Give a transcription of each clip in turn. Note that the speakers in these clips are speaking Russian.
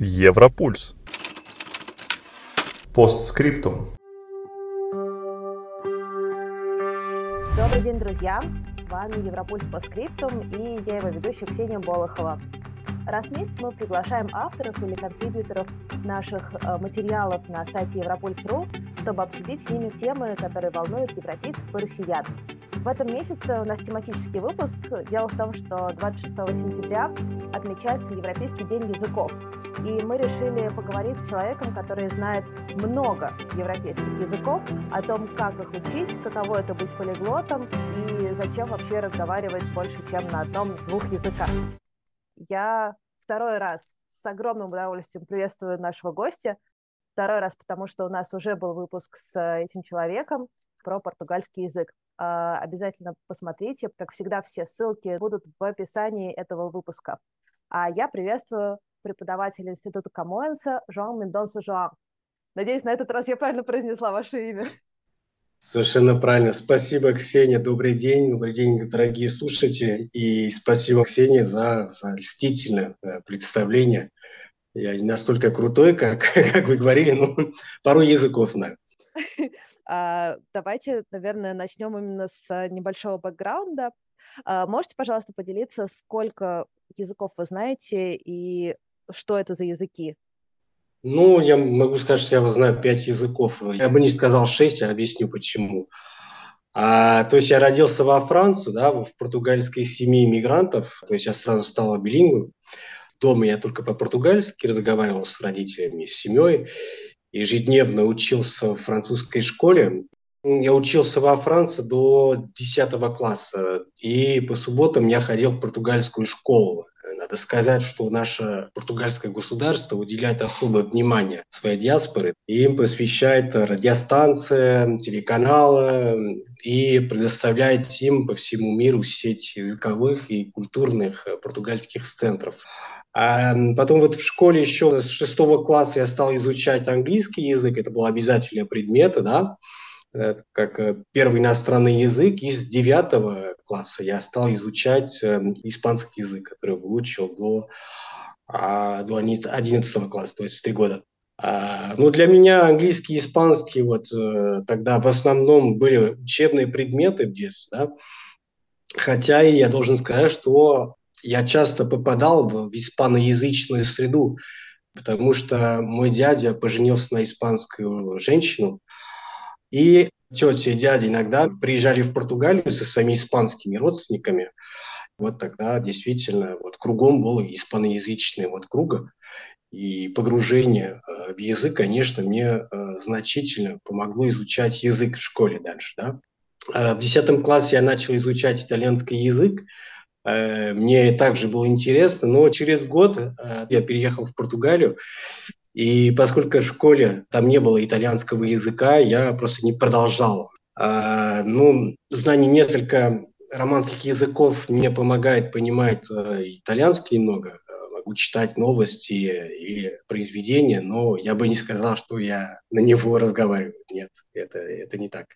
Европульс. Постскриптум. Добрый день, друзья! С вами Европульс по скриптум и я его ведущая Ксения Болохова. Раз в месяц мы приглашаем авторов или контрибьюторов наших э, материалов на сайте Европульс.ру, чтобы обсудить с ними темы, которые волнуют европейцев и россиян. В этом месяце у нас тематический выпуск. Дело в том, что 26 сентября отмечается Европейский день языков. И мы решили поговорить с человеком, который знает много европейских языков, о том, как их учить, каково это быть полиглотом и зачем вообще разговаривать больше, чем на одном-двух языках. Я второй раз с огромным удовольствием приветствую нашего гостя. Второй раз, потому что у нас уже был выпуск с этим человеком про португальский язык. А, обязательно посмотрите. Как всегда, все ссылки будут в описании этого выпуска. А я приветствую преподавателя Института Камоэнса Жоан Мендонса Жоан. Надеюсь, на этот раз я правильно произнесла ваше имя. Совершенно правильно. Спасибо, Ксения. Добрый день. Добрый день, дорогие слушатели. И спасибо, Ксения, за, за льстительное э, представление. Я не настолько крутой, как, как вы говорили, но пару языков знаю. А, давайте, наверное, начнем именно с небольшого бэкграунда. А, можете, пожалуйста, поделиться, сколько языков вы знаете и что это за языки? Ну, я могу сказать, что я знаю пять языков. Я бы не сказал шесть, я объясню почему. А, то есть я родился во Франции, да, в португальской семье иммигрантов, то есть я сразу стал билингвом. Дома я только по-португальски разговаривал с родителями, с семьей ежедневно учился в французской школе. Я учился во Франции до 10 класса, и по субботам я ходил в португальскую школу. Надо сказать, что наше португальское государство уделяет особое внимание своей диаспоре. Им посвящает радиостанции, телеканалы и предоставляет им по всему миру сеть языковых и культурных португальских центров. А потом вот в школе еще с шестого класса я стал изучать английский язык, это был обязательный предмет, да, как э, первый иностранный язык. И с девятого класса я стал изучать э, испанский язык, который выучил до, а, до одиннадцатого класса, то есть три года. А, ну, для меня английский и испанский вот э, тогда в основном были учебные предметы в детстве, да, хотя и я должен сказать, что я часто попадал в, в испаноязычную среду, потому что мой дядя поженился на испанскую женщину, и тети и дяди иногда приезжали в Португалию со своими испанскими родственниками. Вот тогда действительно вот кругом было испаноязычное вот круга. И погружение э, в язык, конечно, мне э, значительно помогло изучать язык в школе дальше. Да? Э, в 10 классе я начал изучать итальянский язык, мне также было интересно, но через год я переехал в Португалию, и поскольку в школе там не было итальянского языка, я просто не продолжал. А, ну, знание несколько романских языков мне помогает понимать э, итальянский немного, могу читать новости или произведения, но я бы не сказал, что я на него разговариваю. Нет, это, это не так.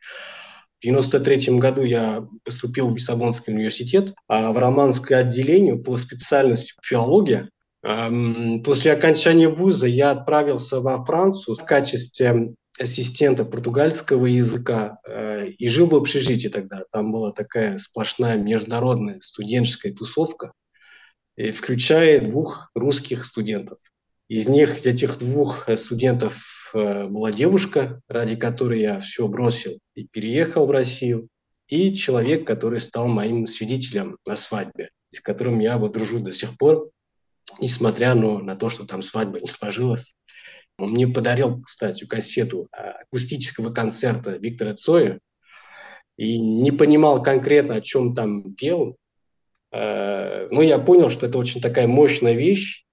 В 1993 году я поступил в Лиссабонский университет а в романское отделение по специальности филология. После окончания вуза я отправился во Францию в качестве ассистента португальского языка э, и жил в общежитии тогда. Там была такая сплошная международная студенческая тусовка, включая двух русских студентов. Из них, из этих двух э, студентов э, была девушка, ради которой я все бросил и переехал в Россию, и человек, который стал моим свидетелем на свадьбе, с которым я вот дружу до сих пор, несмотря ну, на то, что там свадьба не сложилась. Он мне подарил, кстати, кассету акустического концерта Виктора Цоя, и не понимал конкретно, о чем там пел, э, но я понял, что это очень такая мощная вещь,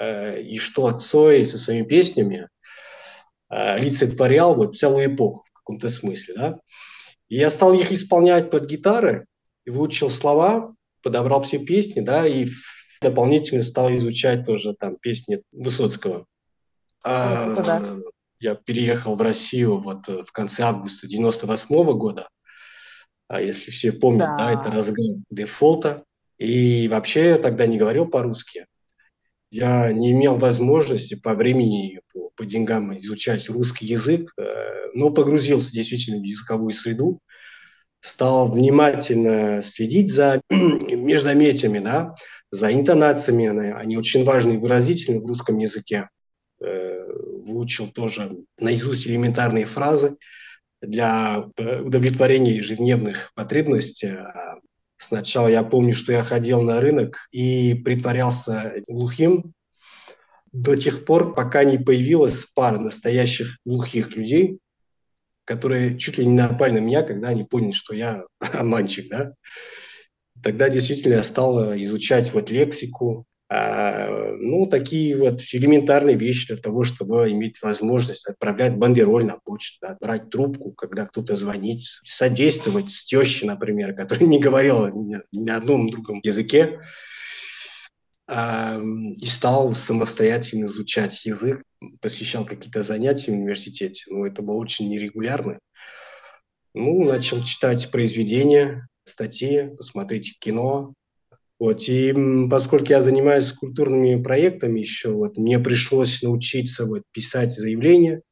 Э, и что Цой со своими песнями олицетворял вот целую эпоху в каком-то смысле, да. И я стал их исполнять под гитары, и выучил слова, подобрал все песни, да, и дополнительно стал изучать тоже там песни Высоцкого. А, да. Я переехал в Россию вот в конце августа 98 -го года. А если все помнят, да, да это разгар дефолта. И вообще я тогда не говорил по-русски. я не имел возможности по времени, по, по деньгам изучать русский язык, э, но погрузился действительно в языковую среду, стал внимательно следить за междометиями, да, за интонациями, они очень важны и выразительны в русском языке. Э, выучил тоже наизусть элементарные фразы для э, удовлетворения ежедневных потребностей. А сначала я помню, что я ходил на рынок и притворялся глухим до тех пор, пока не появилась пара настоящих глухих людей, которые чуть ли не напали на меня, когда они поняли, что я обманщик, да. Тогда действительно я стал изучать вот лексику, а, ну, такие вот элементарные вещи для того, чтобы иметь возможность отправлять бандероль на почту, да, брать трубку, когда кто-то звонит, содействовать с тещей, например, которая не говорила ни, ни одном другом языке, и стал самостоятельно изучать язык, посещал какие-то занятия в университете, но это было очень нерегулярно. Ну, начал читать произведения, статьи, посмотреть кино, вот, и поскольку я занимаюсь культурными проектами еще, вот, мне пришлось научиться вот, писать заявления,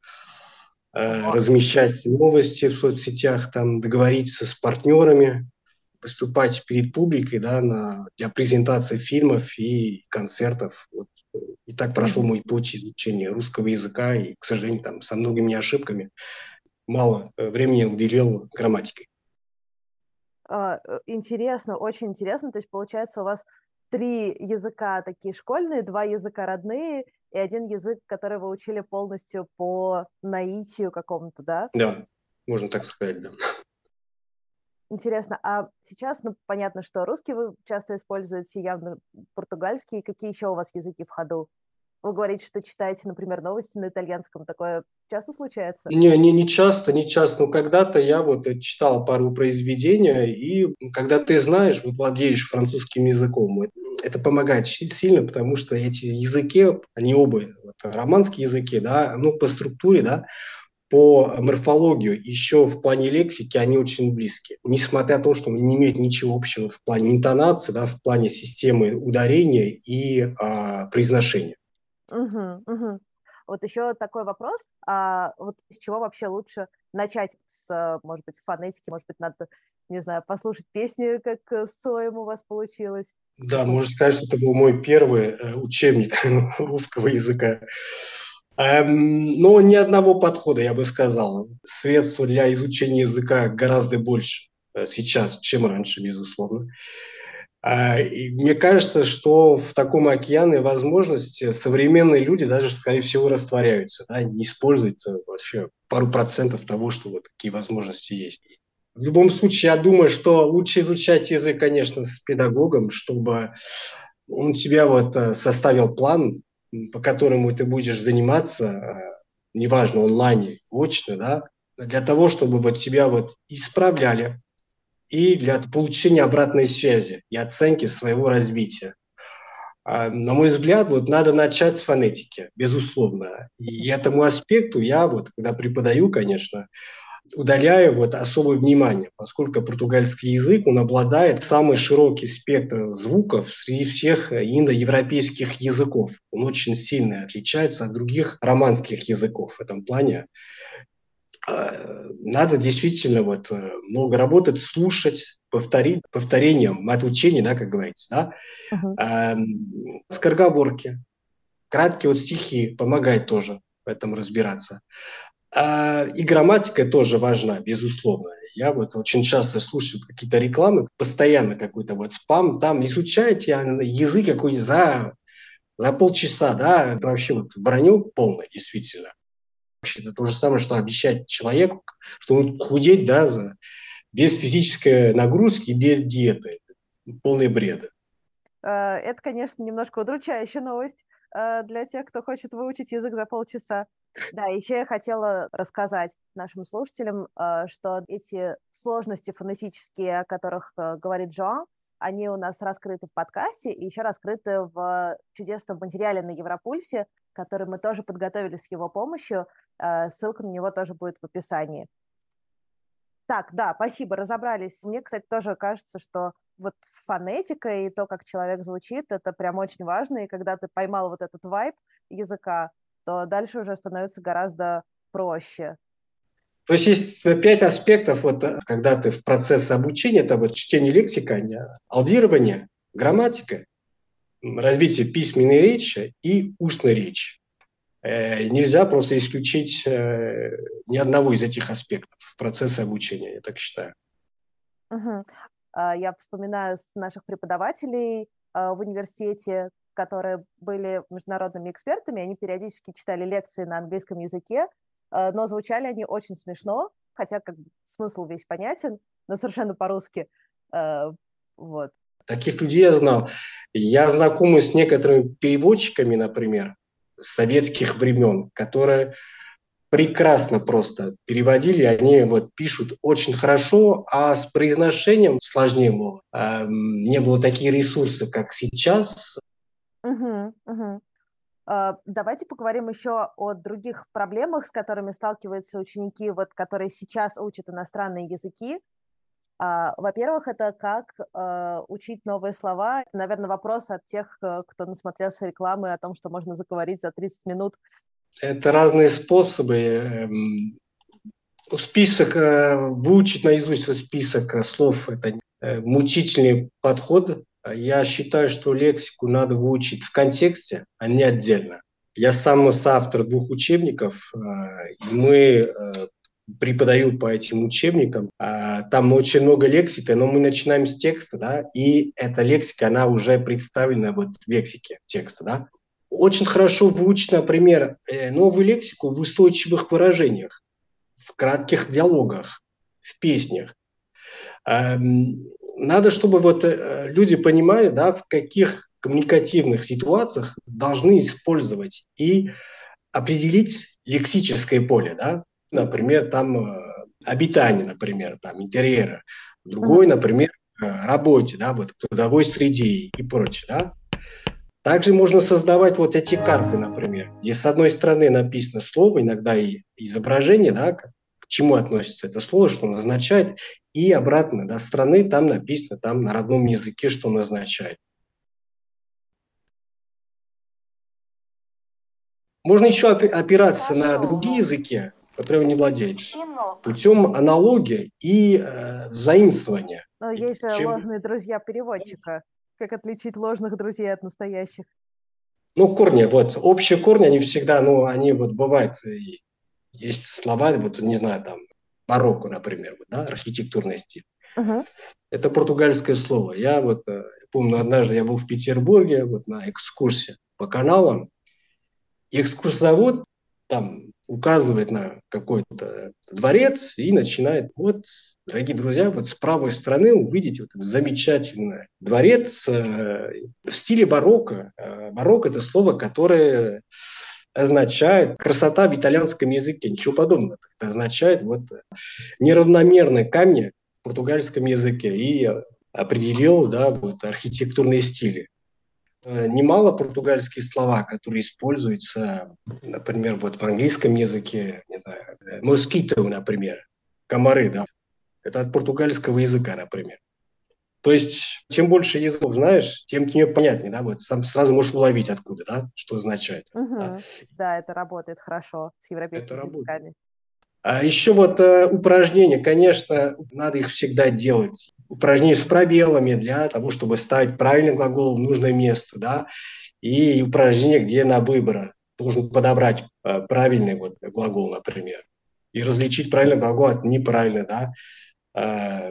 э, размещать новости в соцсетях, там, договориться с партнерами, выступать перед публикой да, на, для презентации фильмов и концертов. Вот. И так прошел мой путь изучения русского языка, и, к сожалению, там, со многими ошибками мало э, времени уделил грамматике. А, э, интересно, очень интересно. То есть, получается, у вас три языка такие школьные, два языка родные и один язык, который вы учили полностью по наитию какому-то, да? Да, можно так сказать, да. Интересно, а сейчас, ну, понятно, что русский вы часто используете, явно португальский. Какие еще у вас языки в ходу? Вы говорите, что читаете, например, новости на итальянском. Такое часто случается? Не, не, не часто, не часто. Но когда-то я вот читал пару произведения, и когда ты знаешь, вот владеешь французским языком, это помогает сильно, потому что эти языки, они оба, вот, романские языки, да, ну, по структуре, да, по морфологию, еще в плане лексики они очень близки. Несмотря на то, что они не имеют ничего общего в плане интонации, да, в плане системы ударения и а, произношения. Угу, угу. Вот еще такой вопрос, а вот с чего вообще лучше начать с, может быть, фонетики, может быть, надо, не знаю, послушать песню, как с Цоем у вас получилось? Да, можно сказать, что это был мой первый э, учебник русского языка. Эм, но ни одного подхода, я бы сказал. Средств для изучения языка гораздо больше э, сейчас, чем раньше, безусловно. А, и мне кажется, что в таком океане возможности современные люди даже, скорее всего, растворяются, да, не используют вообще пару процентов того, что вот такие возможности есть. В любом случае, я думаю, что лучше изучать язык, конечно, с педагогом, чтобы он тебя вот э, составил план, по которому ты будешь заниматься, э, неважно, онлайн, очно, да, для того, чтобы вот тебя вот исправляли, и для получения обратной связи и оценки своего развития. А, на мой взгляд, вот надо начать с фонетики, безусловно. И этому аспекту я, вот, когда преподаю, конечно, удаляю вот особое внимание, поскольку португальский язык, он обладает самый широкий спектр звуков среди всех индоевропейских языков. Он очень сильно отличается от других романских языков в этом плане. А, надо действительно вот э, много работать, слушать, повторить, повторением от учения, да, как говорится, да. Uh-huh. Скороговорки, краткие вот стихи помогают тоже в этом разбираться. А, и грамматика тоже важна, безусловно. Я вот очень часто слушаю какие-то рекламы, постоянно какой-то вот спам, там изучайте язык какой-то за, за полчаса, да, вообще вот вранье полное, действительно это то же самое, что обещать человеку, что он худеть, да, за, без физической нагрузки, без диеты. Полный бред. Э, это, конечно, немножко удручающая новость э, для тех, кто хочет выучить язык за полчаса. Да, еще я хотела рассказать нашим слушателям, э, что эти сложности фонетические, о которых говорит Джоан, они у нас раскрыты в подкасте и еще раскрыты в чудесном материале на Европульсе, который мы тоже подготовили с его помощью. Э, ссылка на него тоже будет в описании. Так, да, спасибо, разобрались. Мне, кстати, тоже кажется, что вот фонетика и то, как человек звучит, это прям очень важно. И когда ты поймал вот этот вайб языка, то дальше уже становится гораздо проще. То есть есть пять аспектов, вот, когда ты в процессе обучения, это вот чтение лексика, аудирование, грамматика, развитие письменной речи и устной речи. Э, нельзя просто исключить э, ни одного из этих аспектов в процессе обучения, я так считаю. Угу. Я вспоминаю наших преподавателей а, в университете, которые были международными экспертами, они периодически читали лекции на английском языке, а, но звучали они очень смешно, хотя как бы смысл весь понятен, но совершенно по-русски. Вот. Таких людей я знал. Я знакомый с некоторыми переводчиками, например, советских времен, которые прекрасно просто переводили, они вот пишут очень хорошо, а с произношением сложнее было. Эм, не было такие ресурсы, как сейчас. Угу, угу. Давайте поговорим еще о других проблемах, с которыми сталкиваются ученики, вот, которые сейчас учат иностранные языки. А, во-первых, это как э, учить новые слова. Наверное, вопрос от тех, э, кто насмотрелся рекламы о том, что можно заговорить за 30 минут. Это разные способы. Эм, список, э, выучить наизусть список слов – это мучительный подход. Я считаю, что лексику надо выучить в контексте, а не отдельно. Я сам соавтор двух учебников, и мы преподаю по этим учебникам. А, там очень много лексика, но мы начинаем с текста, да, и эта лексика, она уже представлена вот в лексике текста, да. Очень хорошо выучить, например, э, новую лексику в устойчивых выражениях, в кратких диалогах, в песнях. Надо, чтобы вот э, люди понимали, да, в каких коммуникативных ситуациях должны использовать и определить лексическое поле, да, например, там э, обитание, например, там интерьера, другой, например, э, работе, да, вот трудовой среде и прочее, да. Также можно создавать вот эти карты, например, где с одной стороны написано слово, иногда и изображение, да, к чему относится это слово, что оно означает, и обратно, да, страны там написано, там на родном языке, что оно означает. Можно еще опираться на другие языки, которым не владеет, путем аналогии и э, заимствования. Но есть же Чем... ложные друзья переводчика. Как отличить ложных друзей от настоящих? Ну, корни, вот, общие корни, они всегда, ну, они вот бывают, есть слова, вот, не знаю, там, барокко, например, да, архитектурный стиль. Uh-huh. Это португальское слово. Я вот э, помню, однажды я был в Петербурге вот на экскурсии по каналам, и экскурсовод там указывает на какой-то дворец и начинает, вот, дорогие друзья, вот с правой стороны увидите вот этот замечательный дворец э, в стиле барокко. Э, барокко – это слово, которое означает красота в итальянском языке, ничего подобного. Это означает вот неравномерные камни в португальском языке и определил да, вот, архитектурные стили. Э, немало португальских слова, которые используются, например, вот в английском языке, не знаю, москито, например, комары, да, это от португальского языка, например. То есть, чем больше языков знаешь, тем тебе понятнее, да, вот сам сразу можешь уловить откуда, да, что означает. Угу. Да. да, это работает хорошо с европейскими это языками. Работает. А еще вот э, упражнения, конечно, надо их всегда делать упражнения с пробелами для того, чтобы ставить правильный глагол в нужное место, да, и упражнения, где на выбор должен подобрать э, правильный вот глагол, например, и различить правильный глагол от неправильного, да. Э,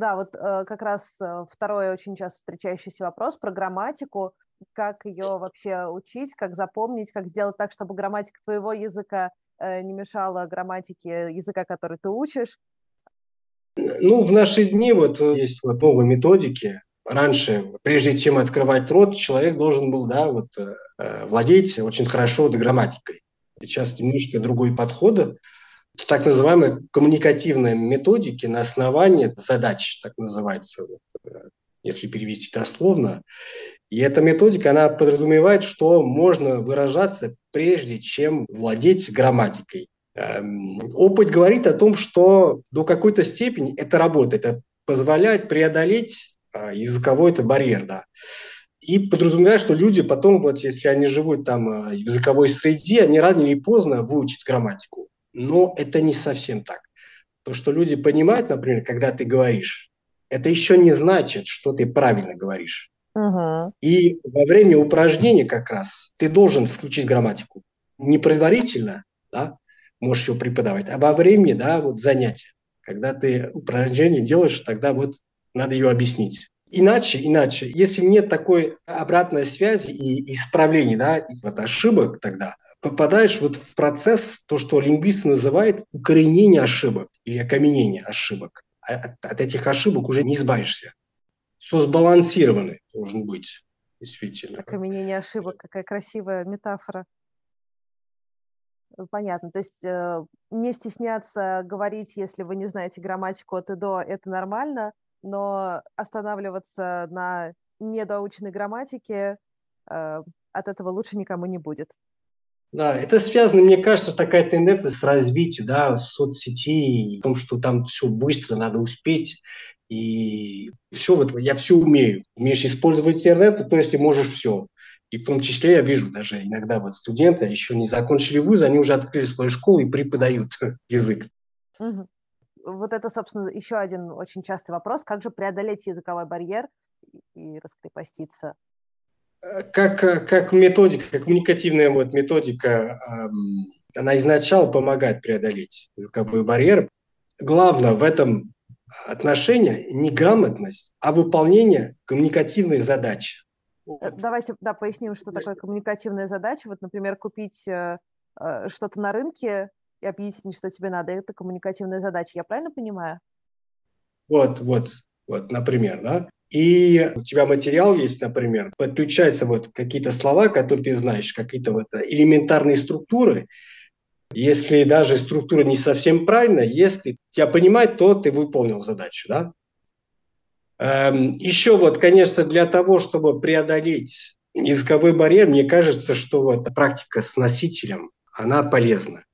да, вот э, как раз второй очень часто встречающийся вопрос про грамматику, как ее вообще учить, как запомнить, как сделать так, чтобы грамматика твоего языка не мешала грамматике языка, который ты учишь. Ну, в наши дни вот есть вот новые методики. Раньше, прежде чем открывать рот, человек должен был, да, вот э, владеть очень хорошо грамматикой. Сейчас немножко другой подход. Так называемые коммуникативные методики на основании задач, так называется, э, если перевести дословно. И эта методика, она подразумевает, что можно выражаться прежде чем владеть грамматикой. Эм, опыт говорит о том, что до какой-то степени это работает, это позволяет преодолеть а, языковой это барьер, да. И подразумевает, что люди потом, вот если они живут там а, в языковой среде, они рано или поздно выучат грамматику. Но это не совсем так. То, что люди понимают, например, когда ты говоришь, это еще не значит, что ты правильно говоришь. Угу. И во время упражнения как раз ты должен включить грамматику. Не предварительно, да, можешь ее преподавать, а во время, да, вот занятия. Когда ты упражнение делаешь, тогда вот надо ее объяснить. Иначе, иначе, если нет такой обратной связи и исправления, да, и вот ошибок тогда, попадаешь вот в процесс, то, что лингвисты называют укоренение ошибок или окаменение ошибок. А от, от этих ошибок уже не избавишься. Все сбалансированный должен быть, действительно. Окаменение ошибок, какая красивая метафора. Понятно. То есть э, не стесняться говорить, если вы не знаете грамматику от и до, это нормально, но останавливаться на недоученной грамматике э, от этого лучше никому не будет. Да, это связано, мне кажется, такая тенденция с развитием да, соцсетей, в том, что там все быстро, надо успеть. И все, вот я все умею. Умеешь использовать интернет, то есть ты можешь все. И в том числе я вижу даже иногда вот студенты еще не закончили вуз, они уже открыли свою школу и преподают язык. Угу вот это, собственно, еще один очень частый вопрос. Как же преодолеть языковой барьер и раскрепоститься? Э, как, э, как методика, как коммуникативная вот методика, она изначально помогает преодолеть языковой барьер. Главное в этом отношении не грамотность, а выполнение коммуникативной задачи. Э, давайте да, поясним, что такое коммуникативная задача. Вот, например, купить что-то на рынке и объяснить, что тебе надо. Это коммуникативная задача. Я правильно понимаю? Вот, вот, вот, например, да. И у тебя материал есть, например, подключаются вот какие-то слова, которые ты знаешь, какие-то вот элементарные структуры. Если даже структура не совсем правильная, если тебя понимать, то ты выполнил задачу, да. Эм, еще вот, конечно, для того, чтобы преодолеть языковой барьер, мне кажется, что вот практика с носителем, она полезна.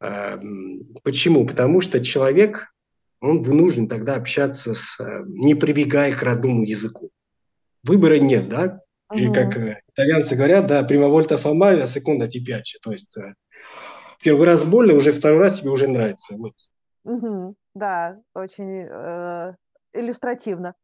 Эм, почему? Потому что человек, он вынужден тогда общаться с, э, не прибегая к родному языку. Выбора нет, да? Или как э, итальянцы говорят, да, male, a seconda ti piace. То есть э, первый раз больно, уже второй раз тебе уже нравится. Вот. Угу. Да, очень э, иллюстративно.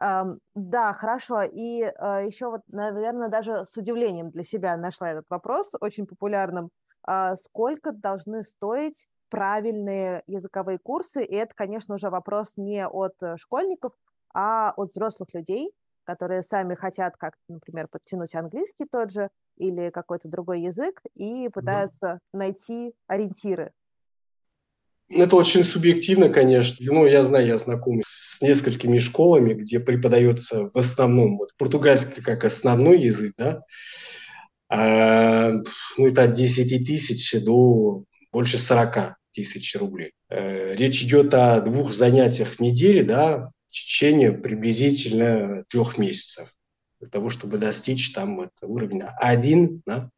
Um, да, хорошо. И uh, еще вот, наверное, даже с удивлением для себя нашла этот вопрос, очень популярным. А, сколько должны стоить правильные языковые курсы. И это, конечно, уже вопрос не от э, школьников, а от взрослых людей, которые сами хотят как например, подтянуть английский тот же или какой-то другой язык и пытаются да. найти ориентиры. Это очень субъективно, конечно. Ну, я знаю, я знаком с несколькими школами, где преподается в основном вот, португальский как основной язык, да, ну, это от 10 тысяч до больше 40 тысяч рублей. Э, речь идет о двух занятиях в неделю, да, в течение приблизительно трех месяцев для того, чтобы достичь там вот уровня один, да.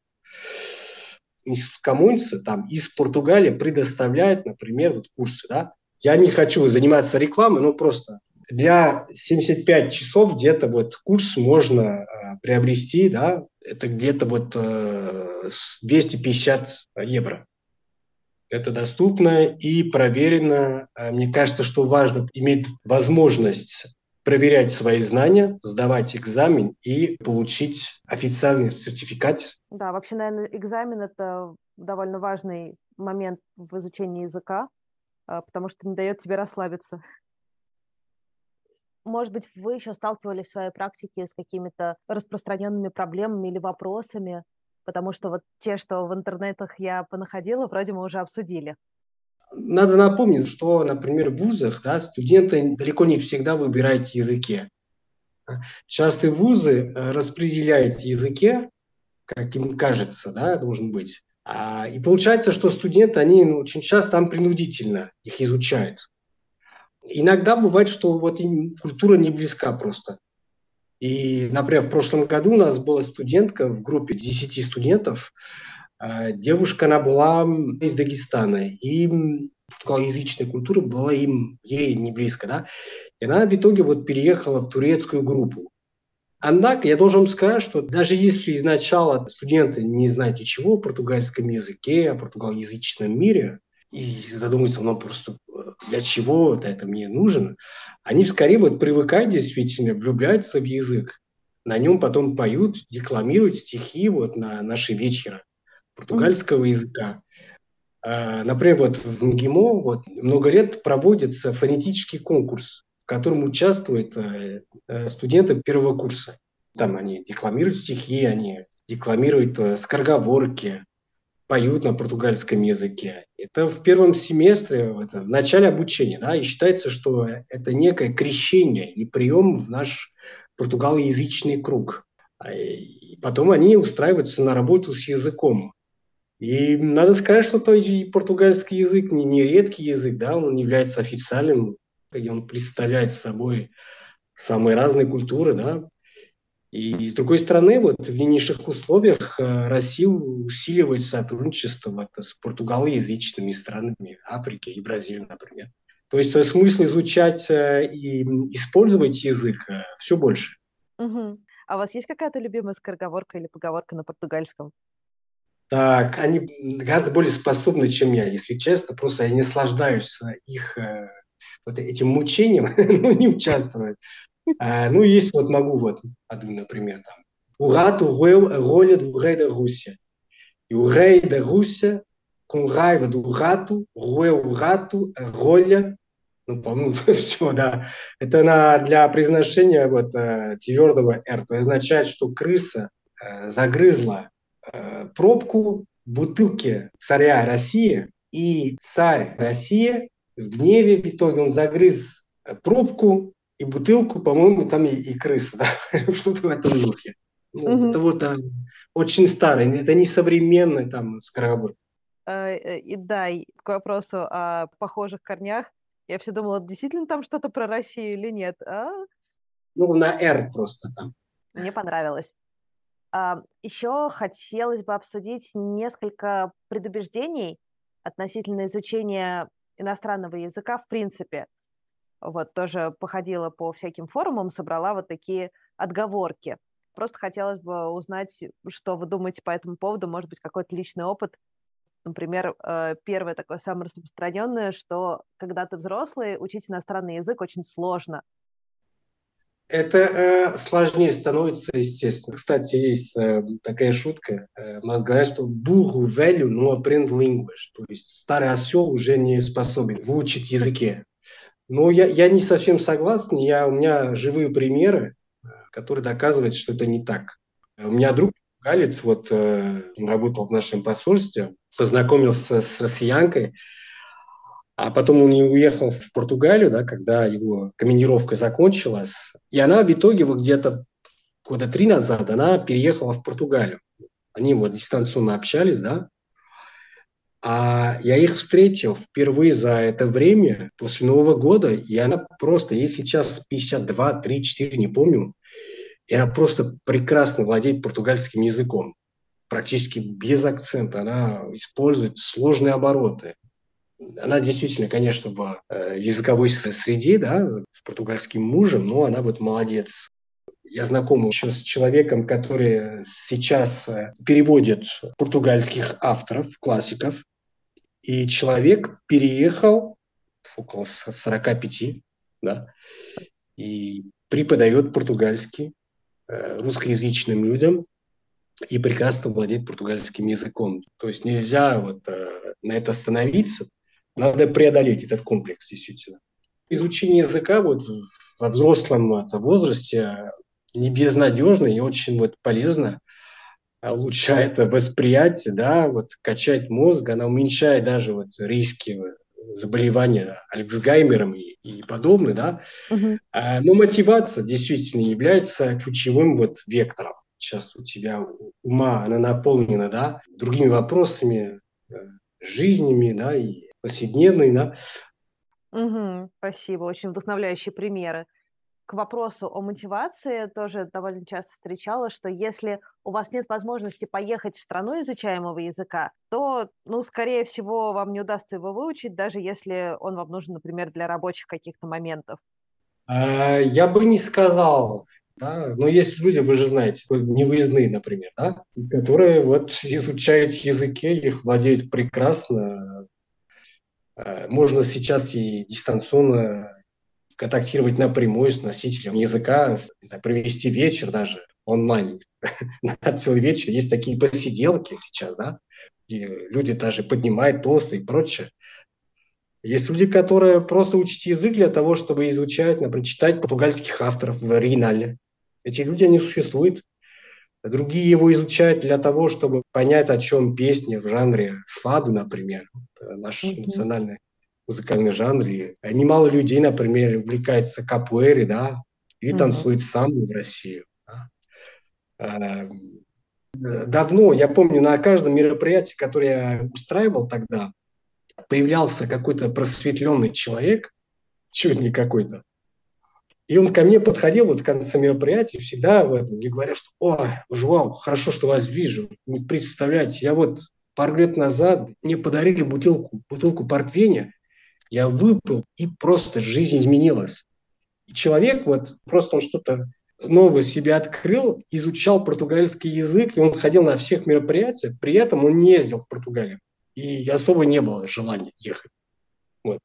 Институт Коммуница там из Португалии предоставляет, например, вот курсы, да. Я не хочу заниматься рекламой, но просто для 75 часов где-то вот курс можно э, приобрести, да, это где-то вот э, 250 евро. Это доступно и проверено. А мне кажется, что важно иметь возможность проверять свои знания, сдавать экзамен и получить официальный сертификат. Да, вообще, наверное, экзамен – это довольно важный момент в изучении языка, а, потому что не дает тебе расслабиться. Может быть, вы еще сталкивались в своей практике с какими-то распространенными проблемами или вопросами, потому что вот те, что в интернетах я понаходила, вроде мы уже обсудили. Надо напомнить, что, например, в вузах да, студенты далеко не всегда выбирают языки. Часто вузы э, распределяют языки, как им кажется, да, должен быть. А, и получается, что студенты, они ну, очень часто там принудительно их изучают. Иногда бывает, что вот культура не близка просто. И, например, в прошлом году у нас была студентка в группе 10 студентов, А, девушка, она была из Дагестана, и португалоязычная культура была им, ей не близко, да. И она в итоге вот переехала в турецкую группу. Однако я должен сказать, что даже если изначально студенты не знают ничего о португальском языке, о португалоязычном мире, и задумаются, ну просто э, для чего это, это мне нужен, они скорее вот привыкают действительно, влюбляются в язык, на нем потом поют, декламируют стихи вот на наши вечера португальского языка. А, например, вот в МГИМО вот много лет проводится фонетический конкурс, в котором участвуют э, э, студенты первого курса. Там они декламируют стихи, они декламируют э, скороговорки, поют на португальском языке. Это в первом семестре, это в начале обучения, да, и считается, что это некое крещение и прием в наш португалоязычный круг. А, и потом они устраиваются на работу с языком. И надо сказать, что то португальский язык не, не редкий язык, да, он является официальным, и он представляет собой самые разные культуры, да. И с другой стороны, вот в нынешних условиях э, Россия усиливает сотрудничество вот, с португалоязычными странами Африки и Бразилии, например. То есть смысл изучать э, и использовать язык э, все больше. Угу. А у вас есть какая-то любимая скороговорка или поговорка на португальском? Так, они гораздо более способны, чем я, если честно. Просто я не наслаждаюсь их э, вот этим мучением, ну, не участвовать. А, ну, есть вот могу вот одну, например, там. E o rei da Rússia, com raiva do rato, roeu o rato, a rolha ну, по-моему, все, да. Это на, для произношения вот э, твердого «р». То означает, что крыса э, загрызла Э, пробку бутылки царя России, и царь России в гневе в итоге он загрыз э, пробку и бутылку, по-моему, там и, и крыса, да? что-то в этом духе. Ну, Это вот а, очень старый, это не современный там скороговорка. И да, к вопросу о похожих корнях, я все думала, действительно там что-то про Россию или нет? А? Ну, на «Р» просто там. Мне понравилось. А, Еще хотелось бы обсудить несколько предубеждений относительно изучения иностранного языка в принципе. Вот тоже походила по всяким форумам, собрала вот такие отговорки. Просто хотелось бы узнать, что вы думаете по этому поводу, может быть, какой-то личный опыт. Например, э, первое такое самое распространенное, что когда ты взрослый, учить иностранный язык очень сложно – это э, сложнее становится, естественно. Кстати, есть э, такая шутка. Э, нас говорят, что буру велю, но aprende línguas. То есть старый осел уже не способен выучить языки. Но я, я не совсем согласен. Я, у меня живые примеры, э, которые доказывают, что это не так. У меня друг галец, вот э, он работал в нашем посольстве, познакомился с россиянкой, а потом он уехал в Португалию, да, когда его командировка закончилась. И она в итоге вот где-то года три назад она переехала в Португалию. Они вот дистанционно общались, да. А я их встретил впервые за это время, после Нового года, и она просто, ей сейчас 52, 3, 4, не помню, и она просто прекрасно владеет португальским языком практически без акцента. Она использует сложные обороты она действительно, конечно, в э, языковой среде, да, с португальским мужем, но она вот молодец. Я знаком еще с человеком, который сейчас э, переводит португальских авторов, классиков, и человек переехал около 45, да, и преподает португальский э, русскоязычным людям и прекрасно владеет португальским языком. То есть нельзя вот на это остановиться, надо преодолеть этот комплекс, действительно. Изучение языка вот во взрослом это, возрасте не безнадежно и очень вот полезно улучшает восприятие, да, вот качает мозг, она уменьшает даже вот риски заболевания Альцгеймером и, и подобное, да. Угу. А, но мотивация действительно является ключевым вот вектором. Сейчас у тебя ума, она наполнена, да, другими вопросами, э, жизнями, да, и повседневный, да. Угу, спасибо, очень вдохновляющие примеры. К вопросу о мотивации тоже довольно часто встречала, что если у вас нет возможности поехать в страну изучаемого языка, то, ну, скорее всего, вам не удастся его выучить, даже если он вам нужен, например, для рабочих каких-то моментов. А, я бы не сказал, да, но есть люди, вы же знаете, невыездные, например, да, которые вот изучают языки, их владеют прекрасно. А, можно сейчас и дистанционно контактировать напрямую с носителем языка, провести вечер даже онлайн на целый вечер. Есть такие посиделки сейчас, да, и люди даже поднимают тосты и прочее. Есть люди, которые просто учат язык для того, чтобы изучать, например, читать португальских авторов в оригинале. Эти люди, они существуют. Другие его изучают для того, чтобы понять, о чем песни в жанре фаду, например, наш mm-hmm. национальный музыкальный жанр. И немало людей, например, увлекается капуэри, да, и mm-hmm. танцует сам в России. Да. Эм, давно, я помню, на каждом мероприятии, которое я устраивал тогда, появлялся какой-то просветленный человек, чуть не какой-то, и он ко мне подходил вот в конце мероприятия, всегда в этом, мне говорят, что «Ой, Жуау, хорошо, что вас вижу. Не представляете, я вот пару лет назад мне подарили бутылку, бутылку портвейня, я выпил, и просто жизнь изменилась. И человек вот, просто он что-то новое себе открыл, изучал португальский язык, и он ходил на всех мероприятиях, при этом он не ездил в Португалию. И особо не было желания ехать. Вот.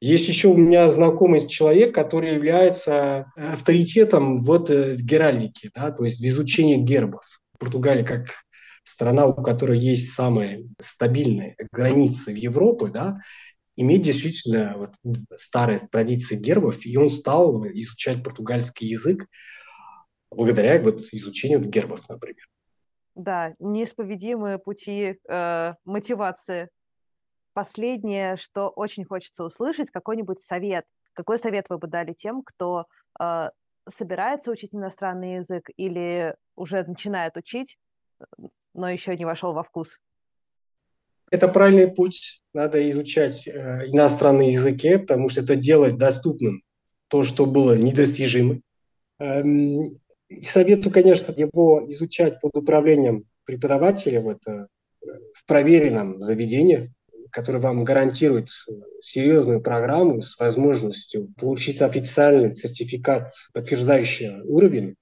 Есть еще у меня знакомый человек, который является авторитетом вот э, в геральдике, да, то есть в изучении гербов. Португалия как страна, у которой есть самые стабильные границы в Европе, да, имеет действительно вот старые традиции гербов, и он стал изучать португальский язык благодаря вот изучению гербов, например. Да, неисповедимые пути э, мотивации. Последнее, что очень хочется услышать, какой-нибудь совет. Какой совет вы бы дали тем, кто э, собирается учить иностранный язык или уже начинает учить, но еще не вошел во вкус? Это правильный путь. Надо изучать э, иностранные языки, потому что это делать доступным то, что было недостижимо. Эм, советую, конечно, его изучать под управлением преподавателя в, это, в проверенном заведении, который вам гарантирует серьезную программу с возможностью получить официальный сертификат, подтверждающий уровень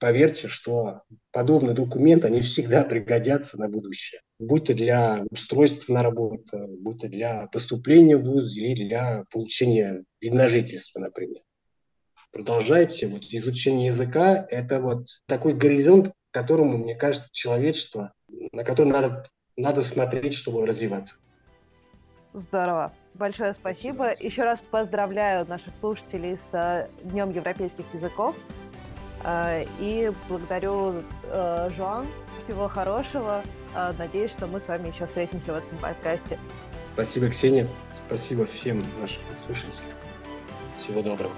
поверьте, что подобные документы, они всегда пригодятся на будущее. Будь то для устройства на работу, будь то для поступления в ВУЗ или для получения вид на жительство, например. Продолжайте. Вот изучение языка – это вот такой горизонт, которому, мне кажется, человечество, на который надо, надо смотреть, чтобы развиваться. Здорово. Большое спасибо. Еще раз поздравляю наших слушателей с э, Днем европейских языков. Э, и благодарю э, Жоан. Всего хорошего. Э, надеюсь, что мы с вами еще встретимся в этом подкасте. Спасибо, Ксения. Спасибо всем нашим слушателям. Всего доброго.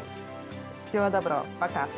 Всего доброго. Пока.